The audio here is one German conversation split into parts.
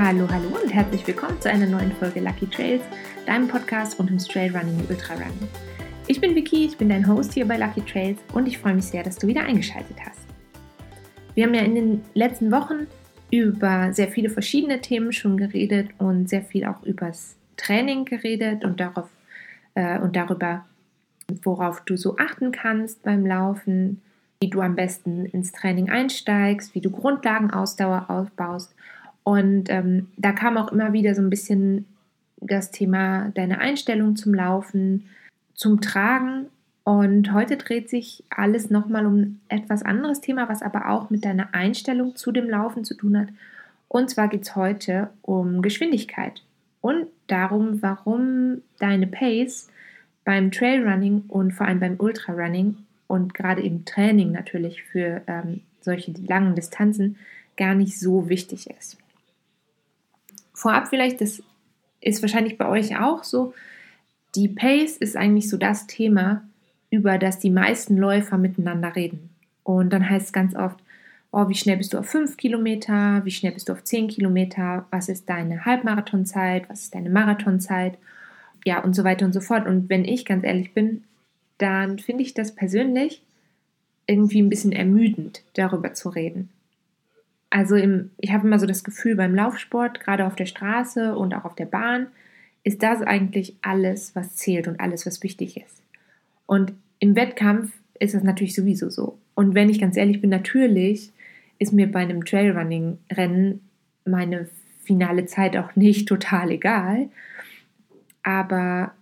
Hallo, hallo und herzlich willkommen zu einer neuen Folge Lucky Trails, deinem Podcast rund ums Trailrunning und Ultrarunning. Ich bin Vicky, ich bin dein Host hier bei Lucky Trails und ich freue mich sehr, dass du wieder eingeschaltet hast. Wir haben ja in den letzten Wochen über sehr viele verschiedene Themen schon geredet und sehr viel auch übers Training geredet und, darauf, äh, und darüber, worauf du so achten kannst beim Laufen, wie du am besten ins Training einsteigst, wie du Grundlagenausdauer aufbaust und ähm, da kam auch immer wieder so ein bisschen das Thema deine Einstellung zum Laufen, zum Tragen. Und heute dreht sich alles nochmal um etwas anderes Thema, was aber auch mit deiner Einstellung zu dem Laufen zu tun hat. Und zwar geht es heute um Geschwindigkeit und darum, warum deine Pace beim Trailrunning und vor allem beim Ultrarunning und gerade im Training natürlich für ähm, solche langen Distanzen gar nicht so wichtig ist vorab vielleicht, das ist wahrscheinlich bei euch auch so, die Pace ist eigentlich so das Thema, über das die meisten Läufer miteinander reden. Und dann heißt es ganz oft, oh, wie schnell bist du auf 5 Kilometer, wie schnell bist du auf 10 Kilometer, was ist deine Halbmarathonzeit, was ist deine Marathonzeit, ja und so weiter und so fort. Und wenn ich ganz ehrlich bin, dann finde ich das persönlich irgendwie ein bisschen ermüdend, darüber zu reden. Also im, ich habe immer so das Gefühl, beim Laufsport, gerade auf der Straße und auch auf der Bahn, ist das eigentlich alles, was zählt und alles, was wichtig ist. Und im Wettkampf ist das natürlich sowieso so. Und wenn ich ganz ehrlich bin, natürlich ist mir bei einem Trailrunning-Rennen meine finale Zeit auch nicht total egal. Aber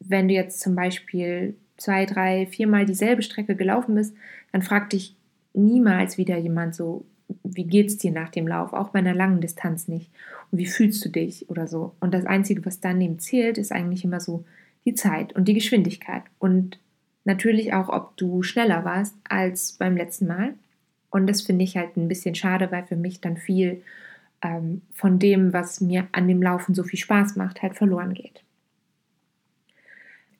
wenn du jetzt zum Beispiel zwei, drei, viermal dieselbe Strecke gelaufen bist, dann fragt dich niemals wieder jemand so, wie geht es dir nach dem Lauf, auch bei einer langen Distanz nicht. Und wie fühlst du dich oder so. Und das Einzige, was dann eben zählt, ist eigentlich immer so die Zeit und die Geschwindigkeit. Und natürlich auch, ob du schneller warst als beim letzten Mal. Und das finde ich halt ein bisschen schade, weil für mich dann viel ähm, von dem, was mir an dem Laufen so viel Spaß macht, halt verloren geht.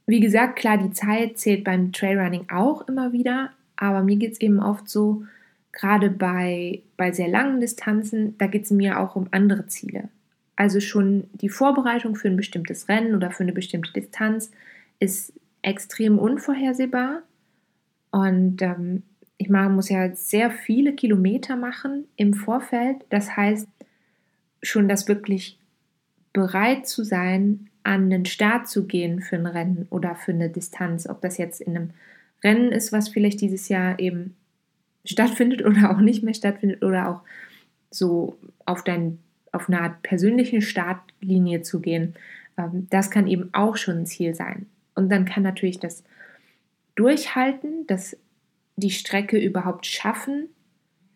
Wie gesagt, klar, die Zeit zählt beim Trailrunning auch immer wieder, aber mir geht es eben oft so, gerade bei, bei sehr langen Distanzen, da geht es mir auch um andere Ziele. Also schon die Vorbereitung für ein bestimmtes Rennen oder für eine bestimmte Distanz ist extrem unvorhersehbar. Und ähm, ich mache, muss ja sehr viele Kilometer machen im Vorfeld. Das heißt, schon das wirklich bereit zu sein, an den Start zu gehen für ein Rennen oder für eine Distanz. Ob das jetzt in einem Rennen ist, was vielleicht dieses Jahr eben stattfindet oder auch nicht mehr stattfindet oder auch so auf, dein, auf eine Art persönlichen Startlinie zu gehen, ähm, das kann eben auch schon ein Ziel sein. Und dann kann natürlich das Durchhalten, das die Strecke überhaupt schaffen,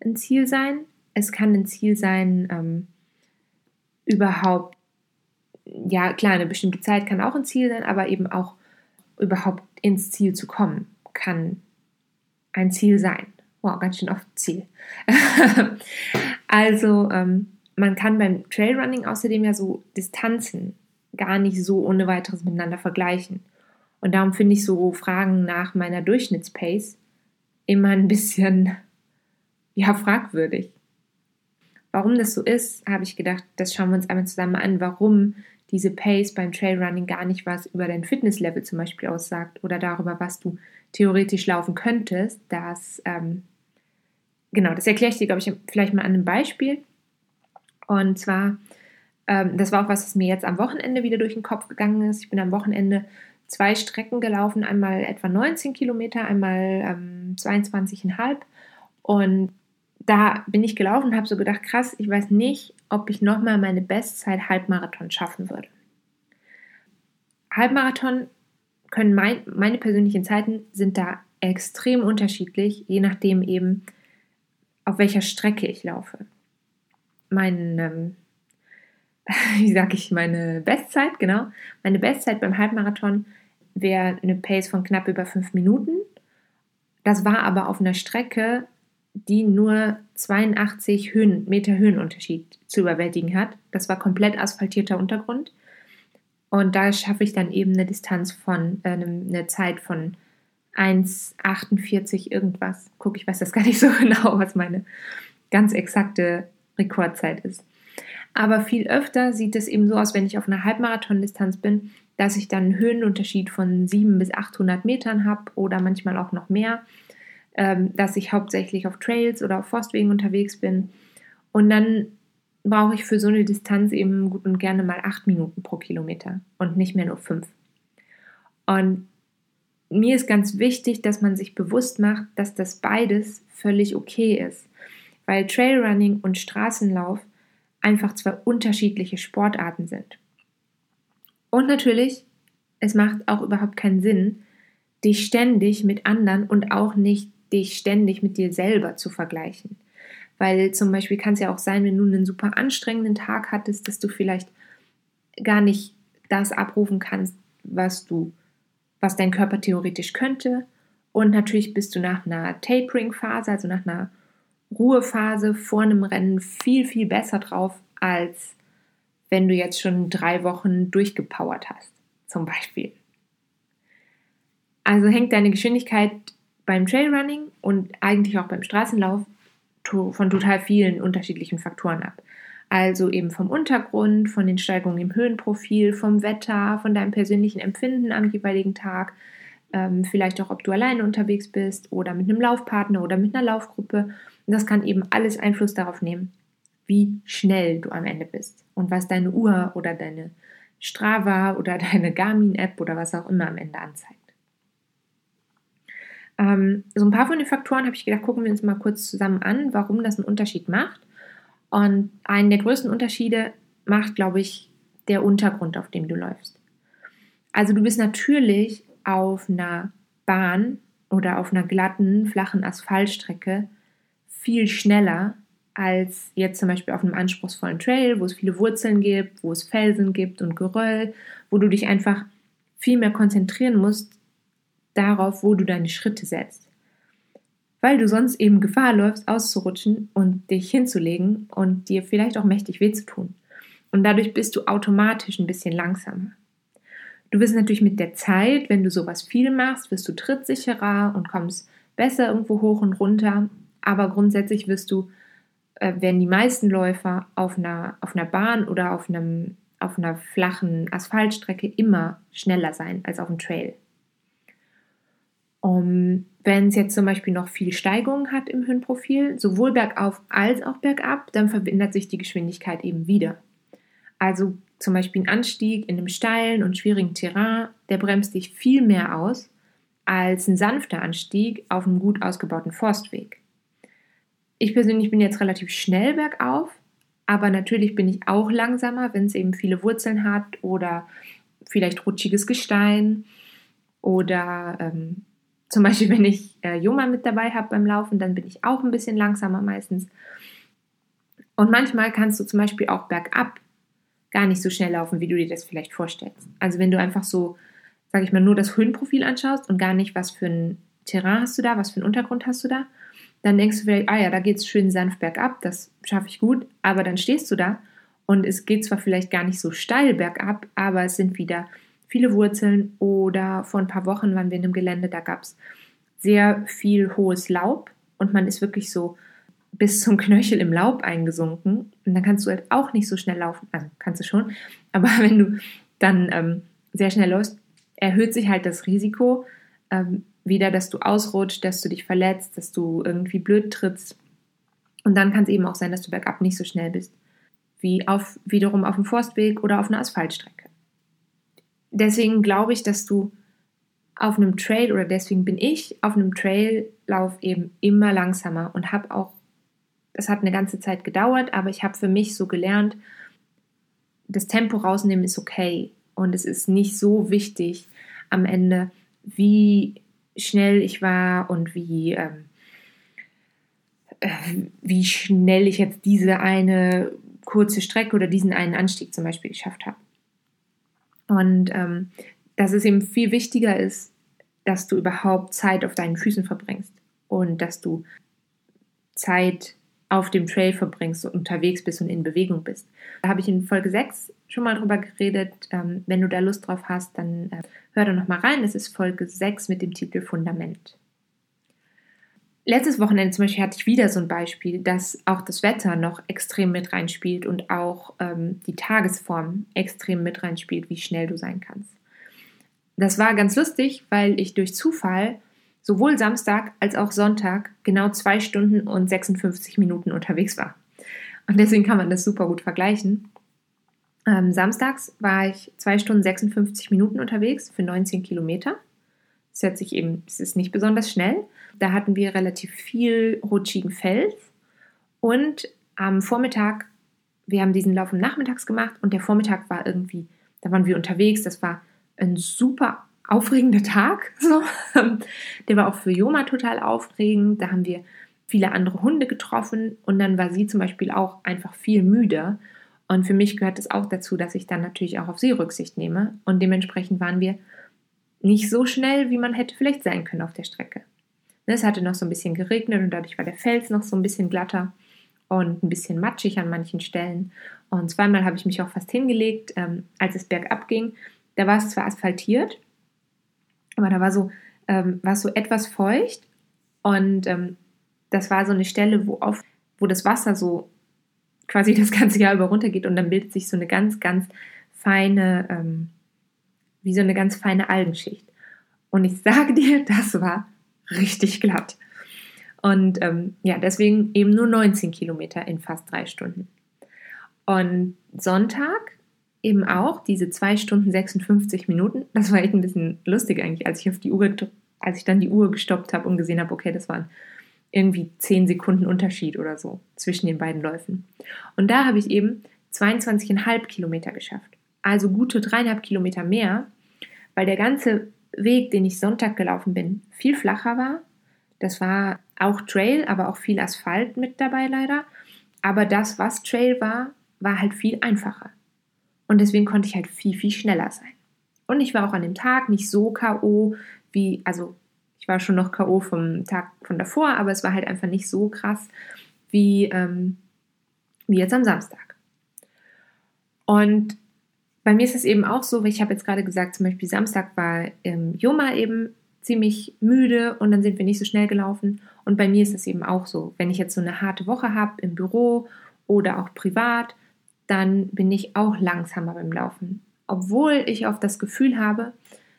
ein Ziel sein. Es kann ein Ziel sein, ähm, überhaupt, ja klar, eine bestimmte Zeit kann auch ein Ziel sein, aber eben auch überhaupt ins Ziel zu kommen, kann ein Ziel sein. Wow, ganz schön oft Ziel. also, ähm, man kann beim Trailrunning außerdem ja so Distanzen gar nicht so ohne weiteres miteinander vergleichen. Und darum finde ich so Fragen nach meiner Durchschnittspace immer ein bisschen, ja, fragwürdig. Warum das so ist, habe ich gedacht, das schauen wir uns einmal zusammen an, warum diese Pace beim Trailrunning gar nicht was über dein Fitnesslevel zum Beispiel aussagt oder darüber, was du theoretisch laufen könntest, das ähm, genau, das erkläre ich dir, glaube ich, vielleicht mal an einem Beispiel. Und zwar, ähm, das war auch was, was mir jetzt am Wochenende wieder durch den Kopf gegangen ist. Ich bin am Wochenende zwei Strecken gelaufen, einmal etwa 19 Kilometer, einmal ähm, 22,5. Und da bin ich gelaufen und habe so gedacht, krass, ich weiß nicht, ob ich nochmal meine Bestzeit Halbmarathon schaffen würde. Halbmarathon können mein, meine persönlichen Zeiten sind da extrem unterschiedlich, je nachdem eben, auf welcher Strecke ich laufe. Mein, ähm, wie sage ich, meine Bestzeit, genau. Meine Bestzeit beim Halbmarathon wäre eine Pace von knapp über fünf Minuten. Das war aber auf einer Strecke, die nur 82 Höhen, Meter Höhenunterschied zu überwältigen hat. Das war komplett asphaltierter Untergrund. Und da schaffe ich dann eben eine Distanz von, äh, eine Zeit von 1,48 irgendwas. Guck, ich weiß das gar nicht so genau, was meine ganz exakte Rekordzeit ist. Aber viel öfter sieht es eben so aus, wenn ich auf einer Halbmarathon-Distanz bin, dass ich dann einen Höhenunterschied von 700 bis 800 Metern habe oder manchmal auch noch mehr, ähm, dass ich hauptsächlich auf Trails oder auf Forstwegen unterwegs bin. Und dann brauche ich für so eine Distanz eben gut und gerne mal acht Minuten pro Kilometer und nicht mehr nur fünf. Und mir ist ganz wichtig, dass man sich bewusst macht, dass das beides völlig okay ist, weil Trailrunning und Straßenlauf einfach zwei unterschiedliche Sportarten sind. Und natürlich, es macht auch überhaupt keinen Sinn, dich ständig mit anderen und auch nicht dich ständig mit dir selber zu vergleichen. Weil zum Beispiel kann es ja auch sein, wenn du einen super anstrengenden Tag hattest, dass du vielleicht gar nicht das abrufen kannst, was du, was dein Körper theoretisch könnte. Und natürlich bist du nach einer Tapering-Phase, also nach einer Ruhephase vor einem Rennen viel, viel besser drauf, als wenn du jetzt schon drei Wochen durchgepowert hast, zum Beispiel. Also hängt deine Geschwindigkeit beim Trailrunning und eigentlich auch beim Straßenlauf von total vielen unterschiedlichen Faktoren ab. Also eben vom Untergrund, von den Steigungen im Höhenprofil, vom Wetter, von deinem persönlichen Empfinden am jeweiligen Tag, ähm, vielleicht auch, ob du alleine unterwegs bist oder mit einem Laufpartner oder mit einer Laufgruppe. Und das kann eben alles Einfluss darauf nehmen, wie schnell du am Ende bist und was deine Uhr oder deine Strava oder deine Garmin-App oder was auch immer am Ende anzeigt. Ähm, so ein paar von den Faktoren habe ich gedacht, gucken wir uns mal kurz zusammen an, warum das einen Unterschied macht. Und einen der größten Unterschiede macht, glaube ich, der Untergrund, auf dem du läufst. Also du bist natürlich auf einer Bahn oder auf einer glatten, flachen Asphaltstrecke viel schneller als jetzt zum Beispiel auf einem anspruchsvollen Trail, wo es viele Wurzeln gibt, wo es Felsen gibt und Geröll, wo du dich einfach viel mehr konzentrieren musst, darauf, wo du deine Schritte setzt. Weil du sonst eben Gefahr läufst, auszurutschen und dich hinzulegen und dir vielleicht auch mächtig weh zu tun. Und dadurch bist du automatisch ein bisschen langsamer. Du wirst natürlich mit der Zeit, wenn du sowas viel machst, wirst du trittsicherer und kommst besser irgendwo hoch und runter. Aber grundsätzlich wirst du, äh, werden die meisten Läufer auf einer, auf einer Bahn oder auf, einem, auf einer flachen Asphaltstrecke immer schneller sein als auf dem Trail. Um, wenn es jetzt zum Beispiel noch viel Steigung hat im Höhenprofil, sowohl bergauf als auch bergab, dann verändert sich die Geschwindigkeit eben wieder. Also zum Beispiel ein Anstieg in einem steilen und schwierigen Terrain, der bremst dich viel mehr aus als ein sanfter Anstieg auf einem gut ausgebauten Forstweg. Ich persönlich bin jetzt relativ schnell bergauf, aber natürlich bin ich auch langsamer, wenn es eben viele Wurzeln hat oder vielleicht rutschiges Gestein oder ähm, zum Beispiel, wenn ich äh, Joma mit dabei habe beim Laufen, dann bin ich auch ein bisschen langsamer meistens. Und manchmal kannst du zum Beispiel auch bergab gar nicht so schnell laufen, wie du dir das vielleicht vorstellst. Also wenn du einfach so, sage ich mal, nur das Höhenprofil anschaust und gar nicht, was für ein Terrain hast du da, was für einen Untergrund hast du da, dann denkst du vielleicht, ah ja, da geht es schön sanft bergab, das schaffe ich gut, aber dann stehst du da und es geht zwar vielleicht gar nicht so steil bergab, aber es sind wieder viele Wurzeln oder vor ein paar Wochen waren wir in einem Gelände, da gab es sehr viel hohes Laub und man ist wirklich so bis zum Knöchel im Laub eingesunken. Und dann kannst du halt auch nicht so schnell laufen, also kannst du schon, aber wenn du dann ähm, sehr schnell läufst, erhöht sich halt das Risiko ähm, wieder, dass du ausrutscht, dass du dich verletzt, dass du irgendwie blöd trittst. Und dann kann es eben auch sein, dass du bergab nicht so schnell bist. Wie auf wiederum auf dem Forstweg oder auf einer Asphaltstrecke deswegen glaube ich, dass du auf einem Trail oder deswegen bin ich auf einem Traillauf eben immer langsamer und habe auch, das hat eine ganze Zeit gedauert, aber ich habe für mich so gelernt, das Tempo rausnehmen ist okay und es ist nicht so wichtig am Ende, wie schnell ich war und wie, ähm, äh, wie schnell ich jetzt diese eine kurze Strecke oder diesen einen Anstieg zum Beispiel geschafft habe. Und ähm, dass es eben viel wichtiger ist, dass du überhaupt Zeit auf deinen Füßen verbringst und dass du Zeit auf dem Trail verbringst unterwegs bist und in Bewegung bist. Da habe ich in Folge 6 schon mal drüber geredet. Ähm, wenn du da Lust drauf hast, dann äh, hör da nochmal rein. Das ist Folge 6 mit dem Titel Fundament. Letztes Wochenende zum Beispiel hatte ich wieder so ein Beispiel, dass auch das Wetter noch extrem mit reinspielt und auch ähm, die Tagesform extrem mit reinspielt, wie schnell du sein kannst. Das war ganz lustig, weil ich durch Zufall sowohl Samstag als auch Sonntag genau zwei Stunden und 56 Minuten unterwegs war. Und deswegen kann man das super gut vergleichen. Ähm, samstags war ich zwei Stunden 56 Minuten unterwegs für 19 Kilometer. Das hört sich eben, es ist nicht besonders schnell. Da hatten wir relativ viel rutschigen Fels. Und am Vormittag, wir haben diesen Lauf nachmittags gemacht und der Vormittag war irgendwie, da waren wir unterwegs. Das war ein super aufregender Tag. So. Der war auch für Joma total aufregend. Da haben wir viele andere Hunde getroffen und dann war sie zum Beispiel auch einfach viel müde. Und für mich gehört es auch dazu, dass ich dann natürlich auch auf sie Rücksicht nehme. Und dementsprechend waren wir nicht so schnell, wie man hätte vielleicht sein können auf der Strecke. Es hatte noch so ein bisschen geregnet und dadurch war der Fels noch so ein bisschen glatter und ein bisschen matschig an manchen Stellen. Und zweimal habe ich mich auch fast hingelegt, ähm, als es bergab ging. Da war es zwar asphaltiert, aber da war so, ähm, war so etwas feucht und ähm, das war so eine Stelle, wo, auf, wo das Wasser so quasi das ganze Jahr über runtergeht und dann bildet sich so eine ganz, ganz feine, ähm, wie so eine ganz feine Algenschicht. Und ich sage dir, das war richtig glatt. Und ähm, ja, deswegen eben nur 19 Kilometer in fast drei Stunden. Und Sonntag eben auch diese 2 Stunden 56 Minuten. Das war echt ein bisschen lustig eigentlich, als ich auf die Uhr, als ich dann die Uhr gestoppt habe und gesehen habe, okay, das waren irgendwie 10 Sekunden Unterschied oder so zwischen den beiden Läufen. Und da habe ich eben 22,5 Kilometer geschafft. Also gute dreieinhalb Kilometer mehr, weil der ganze Weg, den ich Sonntag gelaufen bin, viel flacher war. Das war auch Trail, aber auch viel Asphalt mit dabei leider. Aber das, was Trail war, war halt viel einfacher. Und deswegen konnte ich halt viel, viel schneller sein. Und ich war auch an dem Tag nicht so K.O. wie, also ich war schon noch K.O. vom Tag von davor, aber es war halt einfach nicht so krass wie, ähm, wie jetzt am Samstag. Und bei mir ist es eben auch so, ich habe jetzt gerade gesagt, zum Beispiel Samstag war ähm, Joma eben ziemlich müde und dann sind wir nicht so schnell gelaufen. Und bei mir ist es eben auch so, wenn ich jetzt so eine harte Woche habe im Büro oder auch privat, dann bin ich auch langsamer beim Laufen. Obwohl ich oft das Gefühl habe,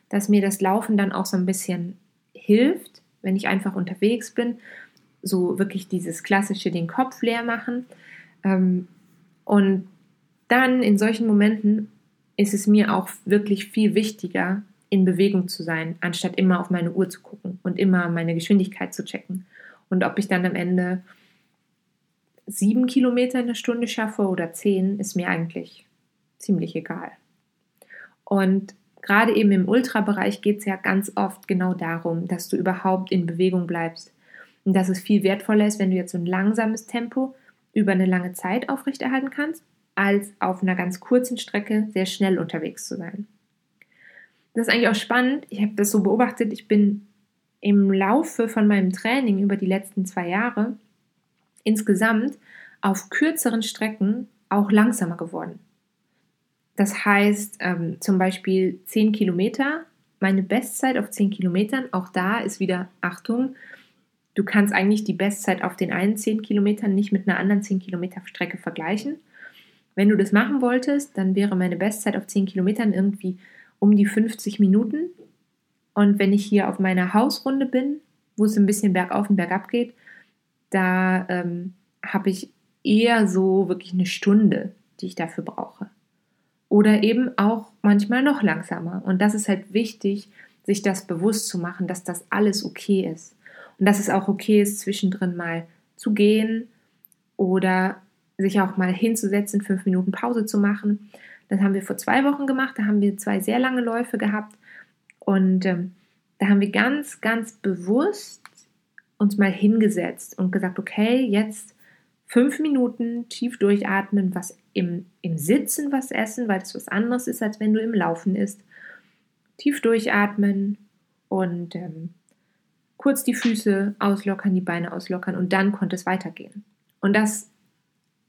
dass mir das Laufen dann auch so ein bisschen hilft, wenn ich einfach unterwegs bin. So wirklich dieses klassische, den Kopf leer machen. Ähm, und dann in solchen Momenten ist es mir auch wirklich viel wichtiger, in Bewegung zu sein, anstatt immer auf meine Uhr zu gucken und immer meine Geschwindigkeit zu checken. Und ob ich dann am Ende sieben Kilometer in der Stunde schaffe oder zehn, ist mir eigentlich ziemlich egal. Und gerade eben im Ultrabereich geht es ja ganz oft genau darum, dass du überhaupt in Bewegung bleibst. Und dass es viel wertvoller ist, wenn du jetzt so ein langsames Tempo über eine lange Zeit aufrechterhalten kannst, als auf einer ganz kurzen Strecke sehr schnell unterwegs zu sein. Das ist eigentlich auch spannend. Ich habe das so beobachtet. Ich bin im Laufe von meinem Training über die letzten zwei Jahre insgesamt auf kürzeren Strecken auch langsamer geworden. Das heißt ähm, zum Beispiel 10 Kilometer, meine Bestzeit auf 10 Kilometern, auch da ist wieder Achtung, du kannst eigentlich die Bestzeit auf den einen 10 Kilometern nicht mit einer anderen 10 Kilometer Strecke vergleichen. Wenn du das machen wolltest, dann wäre meine Bestzeit auf 10 Kilometern irgendwie um die 50 Minuten. Und wenn ich hier auf meiner Hausrunde bin, wo es ein bisschen bergauf und bergab geht, da ähm, habe ich eher so wirklich eine Stunde, die ich dafür brauche. Oder eben auch manchmal noch langsamer. Und das ist halt wichtig, sich das bewusst zu machen, dass das alles okay ist. Und dass es auch okay ist, zwischendrin mal zu gehen oder sich auch mal hinzusetzen, fünf Minuten Pause zu machen. Das haben wir vor zwei Wochen gemacht. Da haben wir zwei sehr lange Läufe gehabt. Und ähm, da haben wir ganz, ganz bewusst uns mal hingesetzt und gesagt, okay, jetzt fünf Minuten tief durchatmen, was im, im Sitzen was essen, weil das was anderes ist, als wenn du im Laufen isst. Tief durchatmen und ähm, kurz die Füße auslockern, die Beine auslockern und dann konnte es weitergehen. Und das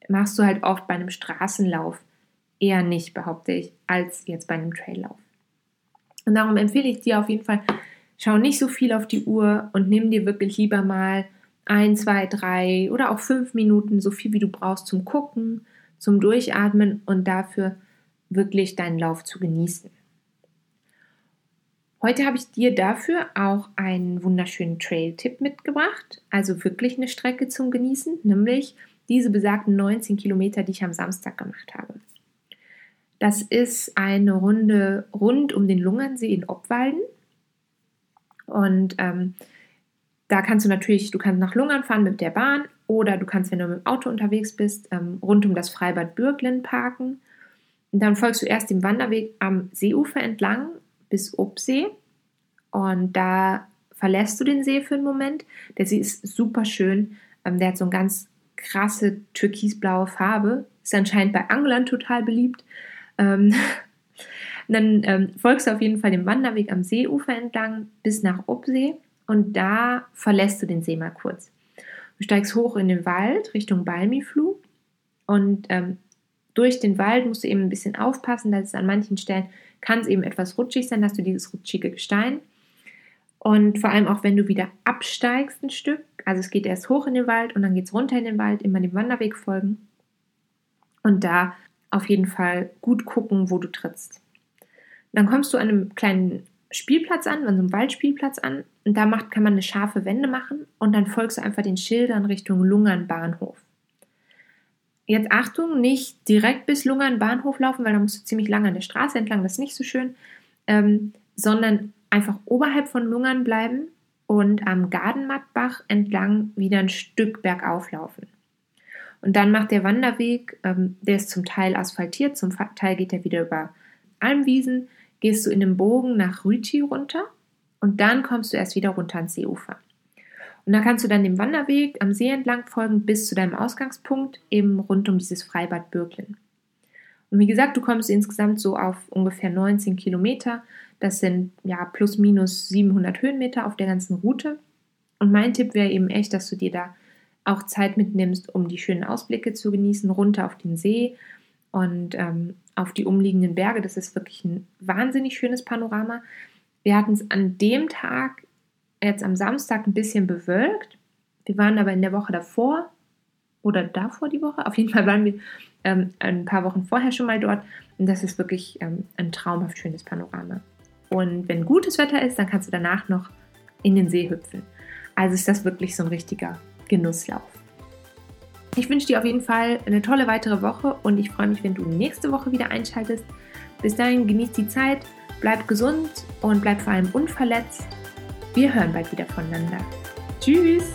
machst du halt oft bei einem Straßenlauf eher nicht, behaupte ich, als jetzt bei einem Traillauf. Und darum empfehle ich dir auf jeden Fall, schau nicht so viel auf die Uhr und nimm dir wirklich lieber mal ein, zwei, drei oder auch fünf Minuten, so viel wie du brauchst zum Gucken, zum Durchatmen und dafür wirklich deinen Lauf zu genießen. Heute habe ich dir dafür auch einen wunderschönen Trail-Tipp mitgebracht, also wirklich eine Strecke zum Genießen, nämlich diese besagten 19 Kilometer, die ich am Samstag gemacht habe. Das ist eine Runde rund um den Lungernsee in Obwalden. Und ähm, da kannst du natürlich, du kannst nach Lungern fahren mit der Bahn oder du kannst, wenn du mit dem Auto unterwegs bist, ähm, rund um das Freibad Bürglen parken. Und dann folgst du erst dem Wanderweg am Seeufer entlang bis Obsee. Und da verlässt du den See für einen Moment. Der See ist super schön. Ähm, der hat so eine ganz krasse türkisblaue Farbe. Ist anscheinend bei Anglern total beliebt. Ähm, dann ähm, folgst du auf jeden Fall dem Wanderweg am Seeufer entlang bis nach Obsee und da verlässt du den See mal kurz. Du steigst hoch in den Wald Richtung Balmiflu und ähm, durch den Wald musst du eben ein bisschen aufpassen, dass es an manchen Stellen kann es eben etwas rutschig sein, dass du dieses rutschige Gestein und vor allem auch wenn du wieder absteigst ein Stück, also es geht erst hoch in den Wald und dann geht es runter in den Wald, immer dem Wanderweg folgen und da auf jeden Fall gut gucken, wo du trittst. Dann kommst du an einem kleinen Spielplatz an, an so einem Waldspielplatz an und da macht, kann man eine scharfe Wende machen und dann folgst du einfach den Schildern Richtung Lungern Bahnhof. Jetzt Achtung, nicht direkt bis Lungern Bahnhof laufen, weil da musst du ziemlich lange an der Straße entlang, das ist nicht so schön, ähm, sondern einfach oberhalb von Lungern bleiben und am Gardenmattbach entlang wieder ein Stück bergauf laufen. Und dann macht der Wanderweg, ähm, der ist zum Teil asphaltiert, zum Teil geht er wieder über Almwiesen, gehst du in den Bogen nach Rüti runter und dann kommst du erst wieder runter ans Seeufer. Und da kannst du dann dem Wanderweg am See entlang folgen bis zu deinem Ausgangspunkt, eben rund um dieses Freibad Bürglen. Und wie gesagt, du kommst insgesamt so auf ungefähr 19 Kilometer. Das sind ja plus minus 700 Höhenmeter auf der ganzen Route. Und mein Tipp wäre eben echt, dass du dir da auch Zeit mitnimmst, um die schönen Ausblicke zu genießen, runter auf den See und ähm, auf die umliegenden Berge. Das ist wirklich ein wahnsinnig schönes Panorama. Wir hatten es an dem Tag, jetzt am Samstag, ein bisschen bewölkt. Wir waren aber in der Woche davor oder davor die Woche. Auf jeden Fall waren wir ähm, ein paar Wochen vorher schon mal dort. Und das ist wirklich ähm, ein traumhaft schönes Panorama. Und wenn gutes Wetter ist, dann kannst du danach noch in den See hüpfen. Also ist das wirklich so ein richtiger Genusslauf. Ich wünsche dir auf jeden Fall eine tolle weitere Woche und ich freue mich, wenn du nächste Woche wieder einschaltest. Bis dahin genieß die Zeit, bleib gesund und bleib vor allem unverletzt. Wir hören bald wieder voneinander. Tschüss!